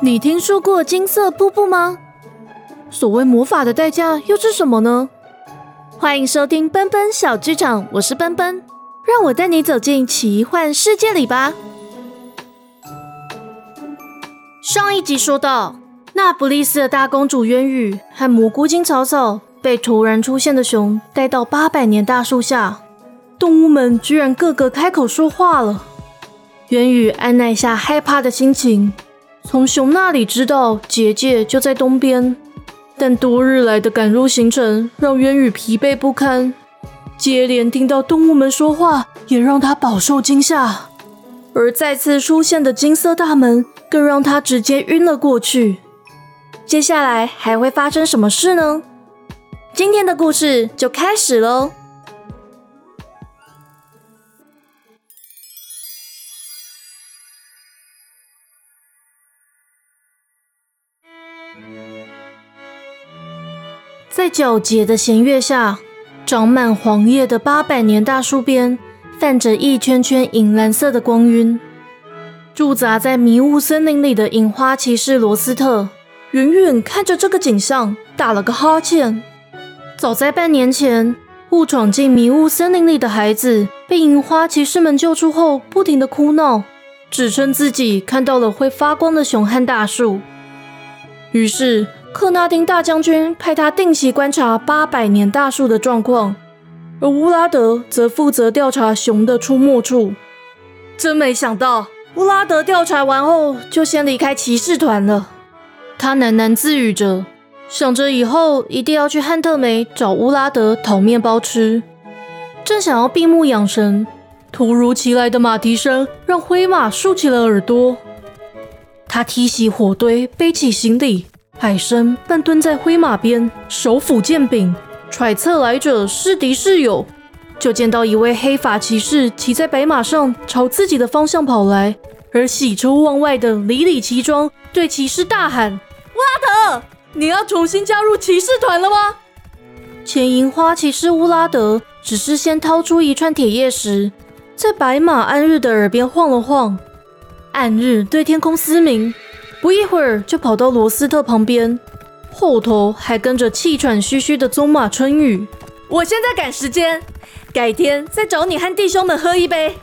你听说过金色瀑布吗？所谓魔法的代价又是什么呢？欢迎收听奔奔小剧场，我是奔奔，让我带你走进奇幻世界里吧。上一集说到，那不利斯的大公主渊羽和蘑菇精草草被突然出现的熊带到八百年大树下，动物们居然个个开口说话了。渊羽按耐下害怕的心情。从熊那里知道结界就在东边，但多日来的赶路行程让渊羽疲惫不堪，接连听到动物们说话也让他饱受惊吓，而再次出现的金色大门更让他直接晕了过去。接下来还会发生什么事呢？今天的故事就开始喽。在皎洁的弦月下，长满黄叶的八百年大树边，泛着一圈圈银蓝色的光晕。驻扎在迷雾森林里的银花骑士罗斯特，远远看着这个景象，打了个哈欠。早在半年前，误闯进迷雾森林里的孩子被银花骑士们救出后，不停的哭闹，指称自己看到了会发光的熊和大树。于是。克纳丁大将军派他定期观察八百年大树的状况，而乌拉德则负责调查熊的出没处。真没想到，乌拉德调查完后就先离开骑士团了。他喃喃自语着，想着以后一定要去汉特梅找乌拉德讨面包吃。正想要闭目养神，突如其来的马蹄声让灰马竖起了耳朵。他提起火堆，背起行李。海参半蹲在灰马边，手抚剑柄，揣测来者是敌是友。就见到一位黑发骑士骑在白马上，朝自己的方向跑来。而喜出望外的里里奇装对骑士大喊：“乌拉德，你要重新加入骑士团了吗？”前银花骑士乌拉德只是先掏出一串铁叶石，在白马安日的耳边晃了晃。暗日对天空嘶鸣。不一会儿，就跑到罗斯特旁边，后头还跟着气喘吁吁的棕马春雨。我现在赶时间，改天再找你和弟兄们喝一杯。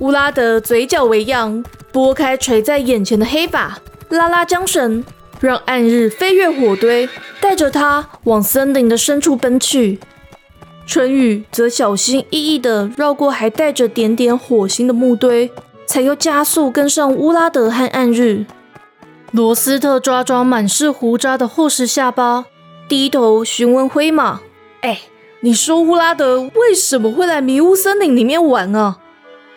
乌拉德嘴角微扬，拨开垂在眼前的黑发，拉拉缰绳，让暗日飞越火堆，带着他往森林的深处奔去。春雨则小心翼翼地绕过还带着点点火星的木堆，才又加速跟上乌拉德和暗日。罗斯特抓抓满是胡渣的厚实下巴，低头询问灰马：“哎，你说乌拉德为什么会来迷雾森林里面玩啊？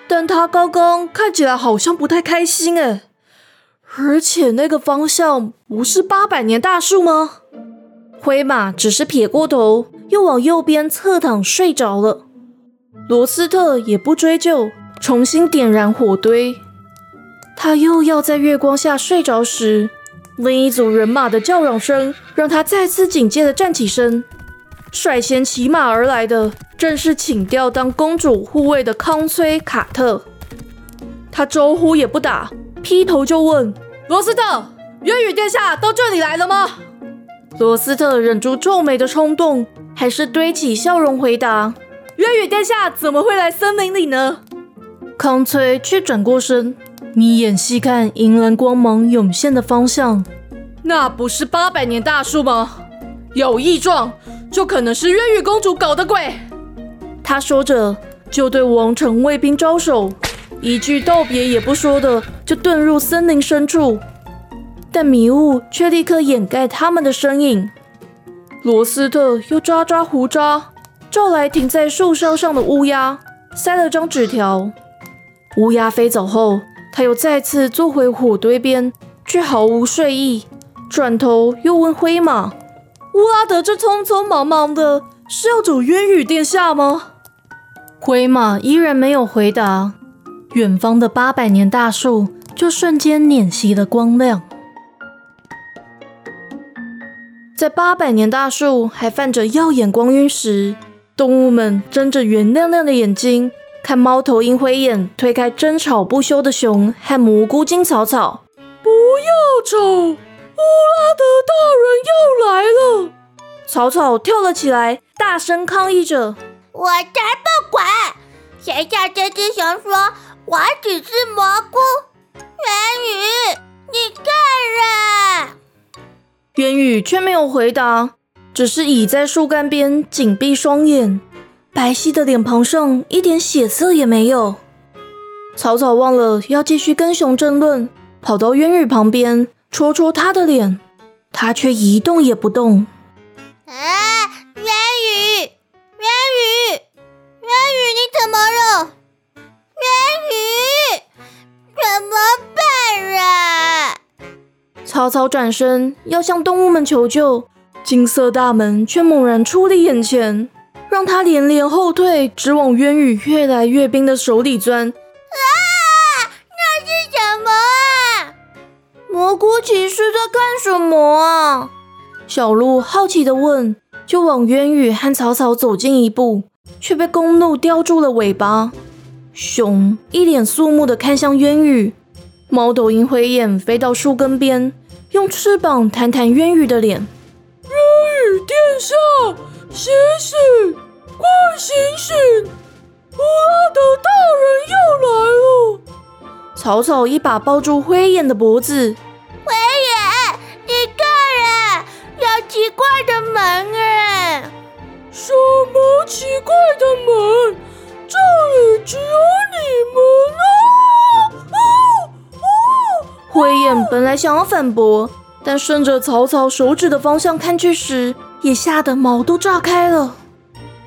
但他刚刚看起来好像不太开心哎，而且那个方向不是八百年大树吗？”灰马只是撇过头，又往右边侧躺睡着了。罗斯特也不追究，重新点燃火堆。他又要在月光下睡着时，另一组人马的叫嚷声让他再次警戒地站起身。率先骑马而来的正是请调当公主护卫的康崔卡特。他招呼也不打，劈头就问：“罗斯特，渊羽殿下到这里来了吗？”罗斯特忍住皱眉的冲动，还是堆起笑容回答：“渊羽殿下怎么会来森林里呢？”康崔却转过身。眯眼细看银蓝光芒涌现的方向，那不是八百年大树吗？有异状，就可能是月月公主搞的鬼。他说着，就对王城卫兵招手，一句道别也不说的就遁入森林深处。但迷雾却立刻掩盖他们的身影。罗斯特又抓抓胡渣，照来停在树梢上的乌鸦，塞了张纸条。乌鸦飞走后。他又再次坐回火堆边，却毫无睡意。转头又问灰马：“乌拉德这匆匆忙忙的，是要走渊羽殿下吗？”灰马依然没有回答。远方的八百年大树就瞬间碾熄了光亮。在八百年大树还泛着耀眼光晕时，动物们睁着圆亮亮的眼睛。看猫头鹰灰眼推开争吵不休的熊和蘑菇精草草，不要吵，乌拉德大人要来了！草草跳了起来，大声抗议着：“我才不管！谁叫这只熊说我只是蘑菇？元宇，你干了？”元宇却没有回答，只是倚在树干边紧闭双眼。白皙的脸庞上一点血色也没有。草草忘了要继续跟熊争论，跑到渊羽旁边戳戳他的脸，他却一动也不动。啊，渊羽，渊羽，渊羽，你怎么了？渊羽，怎么办啊？草草转身要向动物们求救，金色大门却猛然矗立眼前。让他连连后退，直往渊羽越来越冰的手里钻。啊！那是什么啊？蘑菇骑士在干什么啊？小鹿好奇的问，就往渊羽和草草走近一步，却被公鹿叼住了尾巴。熊一脸肃穆的看向渊羽，猫头鹰灰眼飞到树根边，用翅膀弹弹渊羽的脸。渊羽殿下，醒醒！快醒醒！乌拉的大人又来了！草草一把抱住灰眼的脖子。灰眼，你看啊，有奇怪的门哎！什么奇怪的门？这里只有你们啊！灰眼本来想要反驳，但顺着草草手指的方向看去时，也吓得毛都炸开了。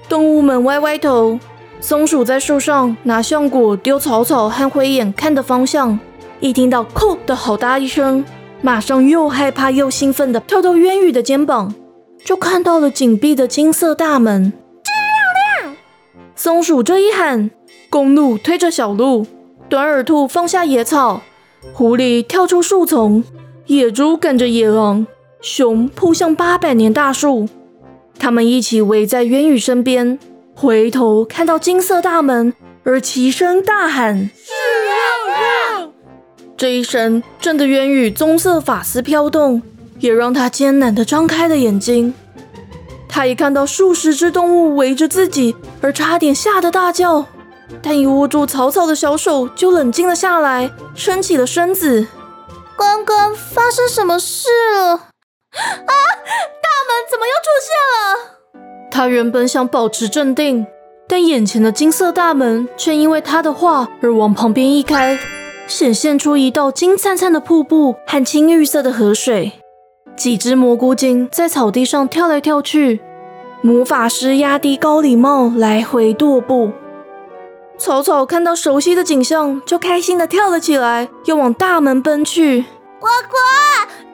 动物们歪歪头，松鼠在树上拿橡果丢草草和灰眼看的方向，一听到“扣”的好大一声，马上又害怕又兴奋的跳到渊羽的肩膀，就看到了紧闭的金色大门。真漂亮！松鼠这一喊，公鹿推着小鹿，短耳兔放下野草，狐狸跳出树丛，野猪赶着野狼，熊扑向八百年大树。他们一起围在渊羽身边，回头看到金色大门，而齐声大喊：“是亮亮！”这一声震得渊羽棕色发丝飘动，也让他艰难地张开了眼睛。他一看到数十只动物围着自己，而差点吓得大叫，但一握住草草的小手就冷静了下来，撑起了身子。刚刚发生什么事了？啊！大门怎么又出现了？他原本想保持镇定，但眼前的金色大门却因为他的话而往旁边一开，显现出一道金灿灿的瀑布和青绿色的河水。几只蘑菇精在草地上跳来跳去，魔法师压低高礼帽来回踱步。草草看到熟悉的景象，就开心的跳了起来，又往大门奔去。果果，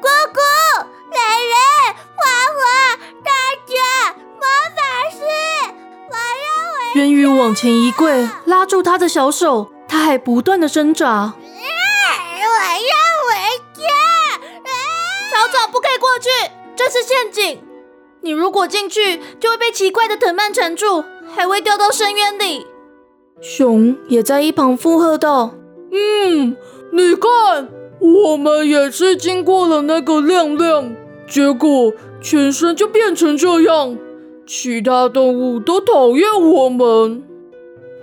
果果，美人，花花，大家，魔法师，我要回。渊鱼往前一跪，拉住他的小手，他还不断的挣扎。我要回家。草草不可以过去，这是陷阱。你如果进去，就会被奇怪的藤蔓缠住，还会掉到深渊里。熊也在一旁附和道：“嗯，你看。”我们也是经过了那个亮亮，结果全身就变成这样，其他动物都讨厌我们。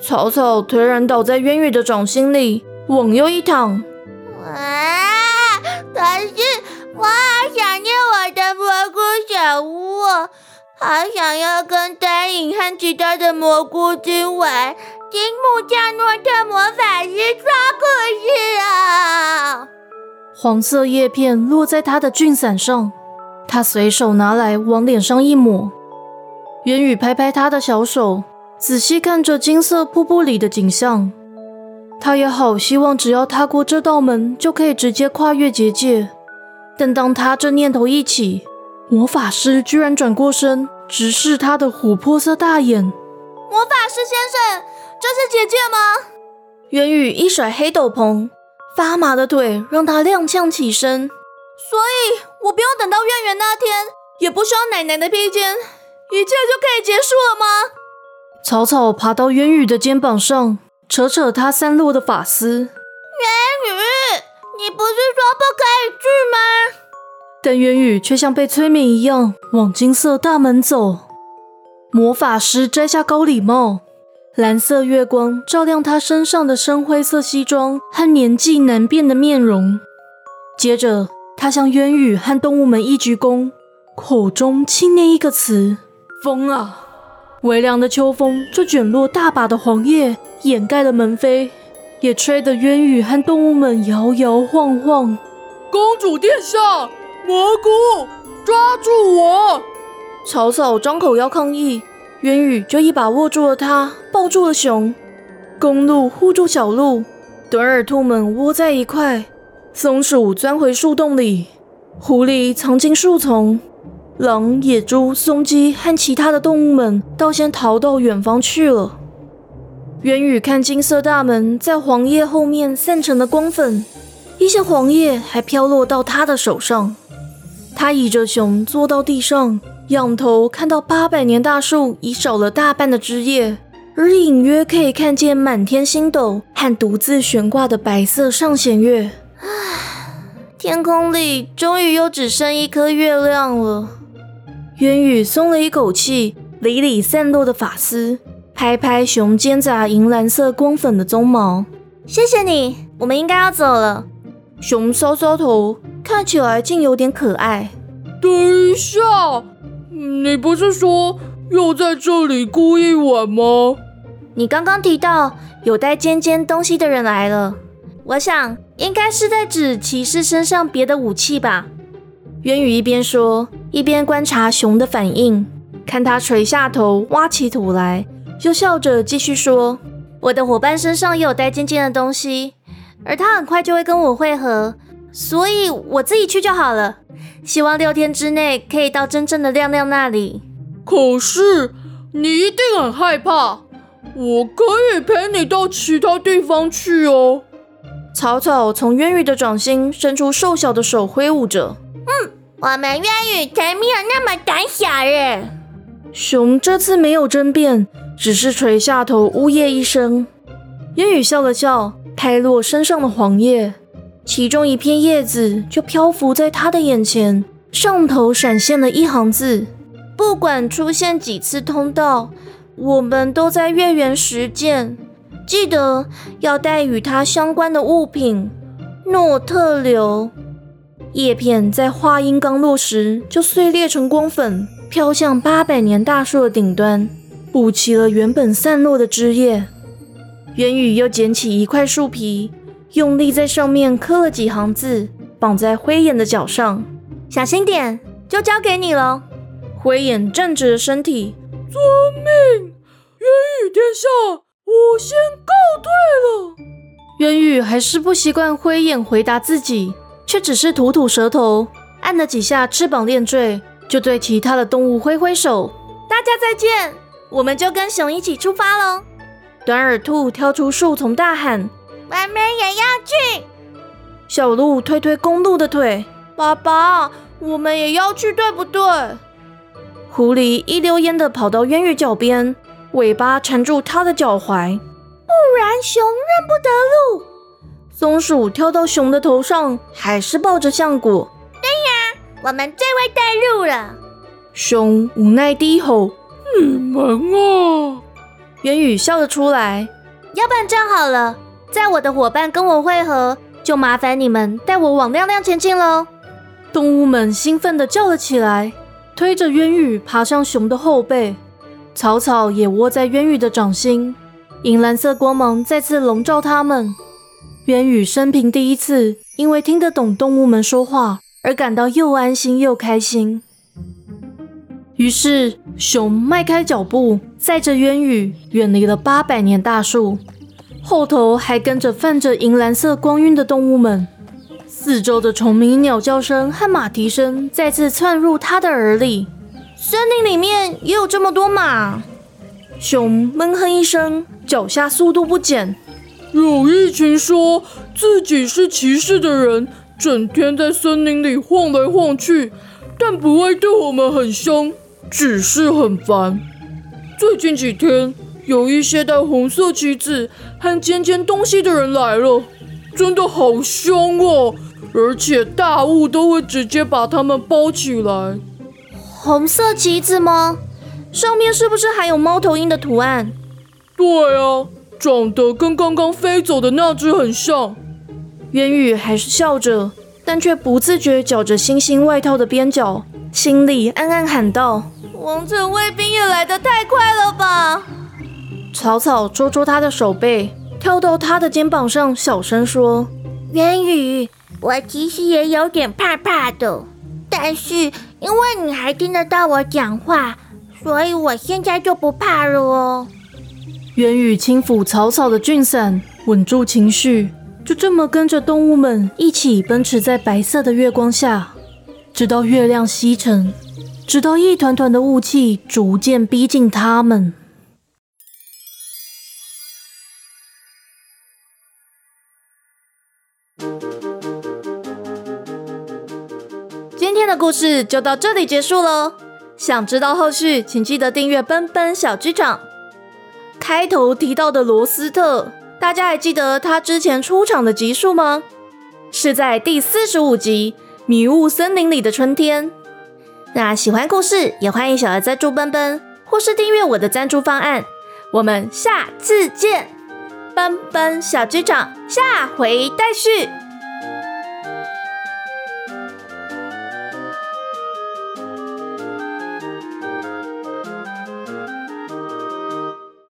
草草颓然倒在渊羽的掌心里，往右一躺。啊！可是我好想念我的蘑菇小屋，好想要跟丹影和其他的蘑菇精玩。金木加诺特魔法师说故事啊！黄色叶片落在他的菌伞上，他随手拿来往脸上一抹。元宇拍拍他的小手，仔细看着金色瀑布里的景象。他也好希望只要踏过这道门，就可以直接跨越结界。但当他这念头一起，魔法师居然转过身，直视他的琥珀色大眼。魔法师先生，这是结界吗？元宇一甩黑斗篷。发麻的腿让他踉跄起身，所以我不用等到月圆那天，也不需要奶奶的披肩，一切就可以结束了吗？草草爬到渊羽的肩膀上，扯扯他散落的发丝。渊宇，你不是说不可以去吗？但渊宇却像被催眠一样往金色大门走。魔法师摘下高礼帽，蓝色月光照亮他身上的深灰色西装和年纪难辨的面容。接着，他向渊羽和动物们一鞠躬，口中轻念一个词：“风啊！”微凉的秋风就卷落大把的黄叶，掩盖了门扉，也吹得渊羽和动物们摇摇晃晃。公主殿下！蘑菇，抓住我！草草张口要抗议，渊羽就一把握住了他，抱住了熊。公鹿护住小鹿，短耳兔们窝在一块，松鼠钻回树洞里，狐狸藏进树丛，狼、野猪、松鸡和其他的动物们倒先逃到远方去了。渊宇看金色大门在黄叶后面散成的光粉，一些黄叶还飘落到他的手上。他倚着熊坐到地上，仰头看到八百年大树已少了大半的枝叶，而隐约可以看见满天星斗和独自悬挂的白色上弦月。唉，天空里终于又只剩一颗月亮了。渊羽松了一口气，理理散落的发丝，拍拍熊肩杂银蓝色光粉的鬃毛。谢谢你，我们应该要走了。熊搔搔头。看起来竟有点可爱。等一下，你不是说要在这里过一晚吗？你刚刚提到有带尖尖东西的人来了，我想应该是在指骑士身上别的武器吧。渊羽一边说，一边观察熊的反应，看他垂下头挖起土来，又笑着继续说：“我的伙伴身上也有带尖尖的东西，而他很快就会跟我会合。”所以我自己去就好了。希望六天之内可以到真正的亮亮那里。可是你一定很害怕。我可以陪你到其他地方去哦。草草从渊羽的掌心伸出瘦小的手，挥舞着。嗯，我们渊羽才没有那么胆小耶。熊这次没有争辩，只是垂下头，呜咽一声。渊羽笑了笑，拍落身上的黄叶。其中一片叶子就漂浮在他的眼前，上头闪现了一行字：不管出现几次通道，我们都在月圆时见。记得要带与它相关的物品。诺特留。叶片在话音刚落时就碎裂成光粉，飘向八百年大树的顶端，补齐了原本散落的枝叶。元宇又捡起一块树皮。用力在上面刻了几行字，绑在灰眼的脚上。小心点，就交给你了。灰眼站直了身体，遵命。元宇殿下，我先告退了。渊宇还是不习惯灰眼回答自己，却只是吐吐舌头，按了几下翅膀链坠，就对其他的动物挥挥手：“大家再见，我们就跟熊一起出发喽。”短耳兔跳出树丛大喊。我们也要去。小鹿推推公鹿的腿，爸爸，我们也要去，对不对？狐狸一溜烟的跑到渊宇脚边，尾巴缠住他的脚踝，不然熊认不得路。松鼠跳到熊的头上，还是抱着橡果。对呀，我们最会带路了。熊无奈低吼：“你们啊！”渊羽笑了出来，要不然这样好了。在我的伙伴跟我会合，就麻烦你们带我往亮亮前进喽！动物们兴奋地叫了起来，推着渊羽爬上熊的后背。草草也窝在渊羽的掌心，银蓝色光芒再次笼罩他们。渊羽生平第一次因为听得懂动物们说话而感到又安心又开心。于是，熊迈开脚步，载着渊羽远离了八百年大树。后头还跟着泛着银蓝色光晕的动物们，四周的虫鸣、鸟叫声和马蹄声再次窜入他的耳里。森林里面也有这么多马？熊闷哼一声，脚下速度不减。有一群说自己是骑士的人，整天在森林里晃来晃去，但不会对我们很凶，只是很烦。最近几天。有一些带红色旗子和尖尖东西的人来了，真的好凶哦！而且大雾都会直接把他们包起来。红色旗子吗？上面是不是还有猫头鹰的图案？对啊，长得跟刚刚飞走的那只很像。渊宇还是笑着，但却不自觉绞着星星外套的边角，心里暗暗喊道：“王者卫兵也来得太快了吧！”草草捉住他的手背，跳到他的肩膀上，小声说：“渊宇，我其实也有点怕怕的，但是因为你还听得到我讲话，所以我现在就不怕了哦。”元宇轻抚草草的俊伞，稳住情绪。就这么跟着动物们一起奔驰在白色的月光下，直到月亮西沉，直到一团团的雾气逐渐逼近他们。故事就到这里结束喽。想知道后续，请记得订阅奔奔小剧场。开头提到的罗斯特。大家还记得他之前出场的集数吗？是在第四十五集《迷雾森林里的春天》。那喜欢故事，也欢迎小儿赞助奔奔，或是订阅我的赞助方案。我们下次见，奔奔小局长，下回待续。